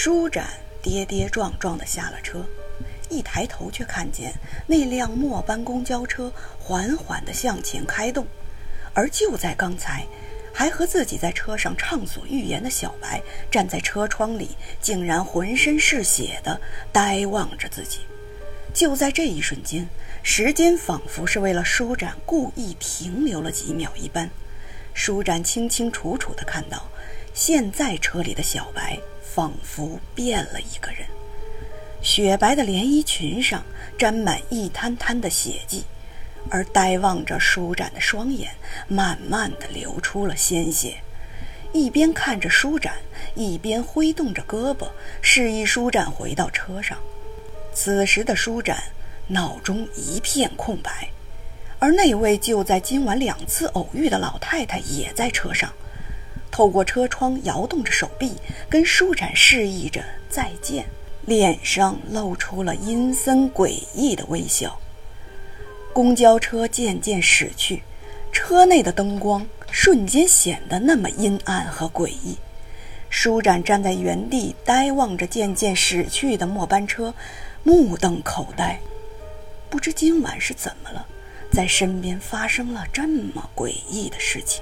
舒展跌跌撞撞地下了车，一抬头却看见那辆末班公交车缓缓地向前开动，而就在刚才，还和自己在车上畅所欲言的小白站在车窗里，竟然浑身是血地呆望着自己。就在这一瞬间，时间仿佛是为了舒展故意停留了几秒一般。舒展清清楚楚地看到，现在车里的小白。仿佛变了一个人，雪白的连衣裙上沾满一滩滩的血迹，而呆望着舒展的双眼慢慢的流出了鲜血。一边看着舒展，一边挥动着胳膊，示意舒展回到车上。此时的舒展脑中一片空白，而那位就在今晚两次偶遇的老太太也在车上。透过车窗摇动着手臂，跟舒展示意着再见，脸上露出了阴森诡异的微笑。公交车渐渐驶去，车内的灯光瞬间显得那么阴暗和诡异。舒展站在原地，呆望着渐渐驶去的末班车，目瞪口呆，不知今晚是怎么了，在身边发生了这么诡异的事情。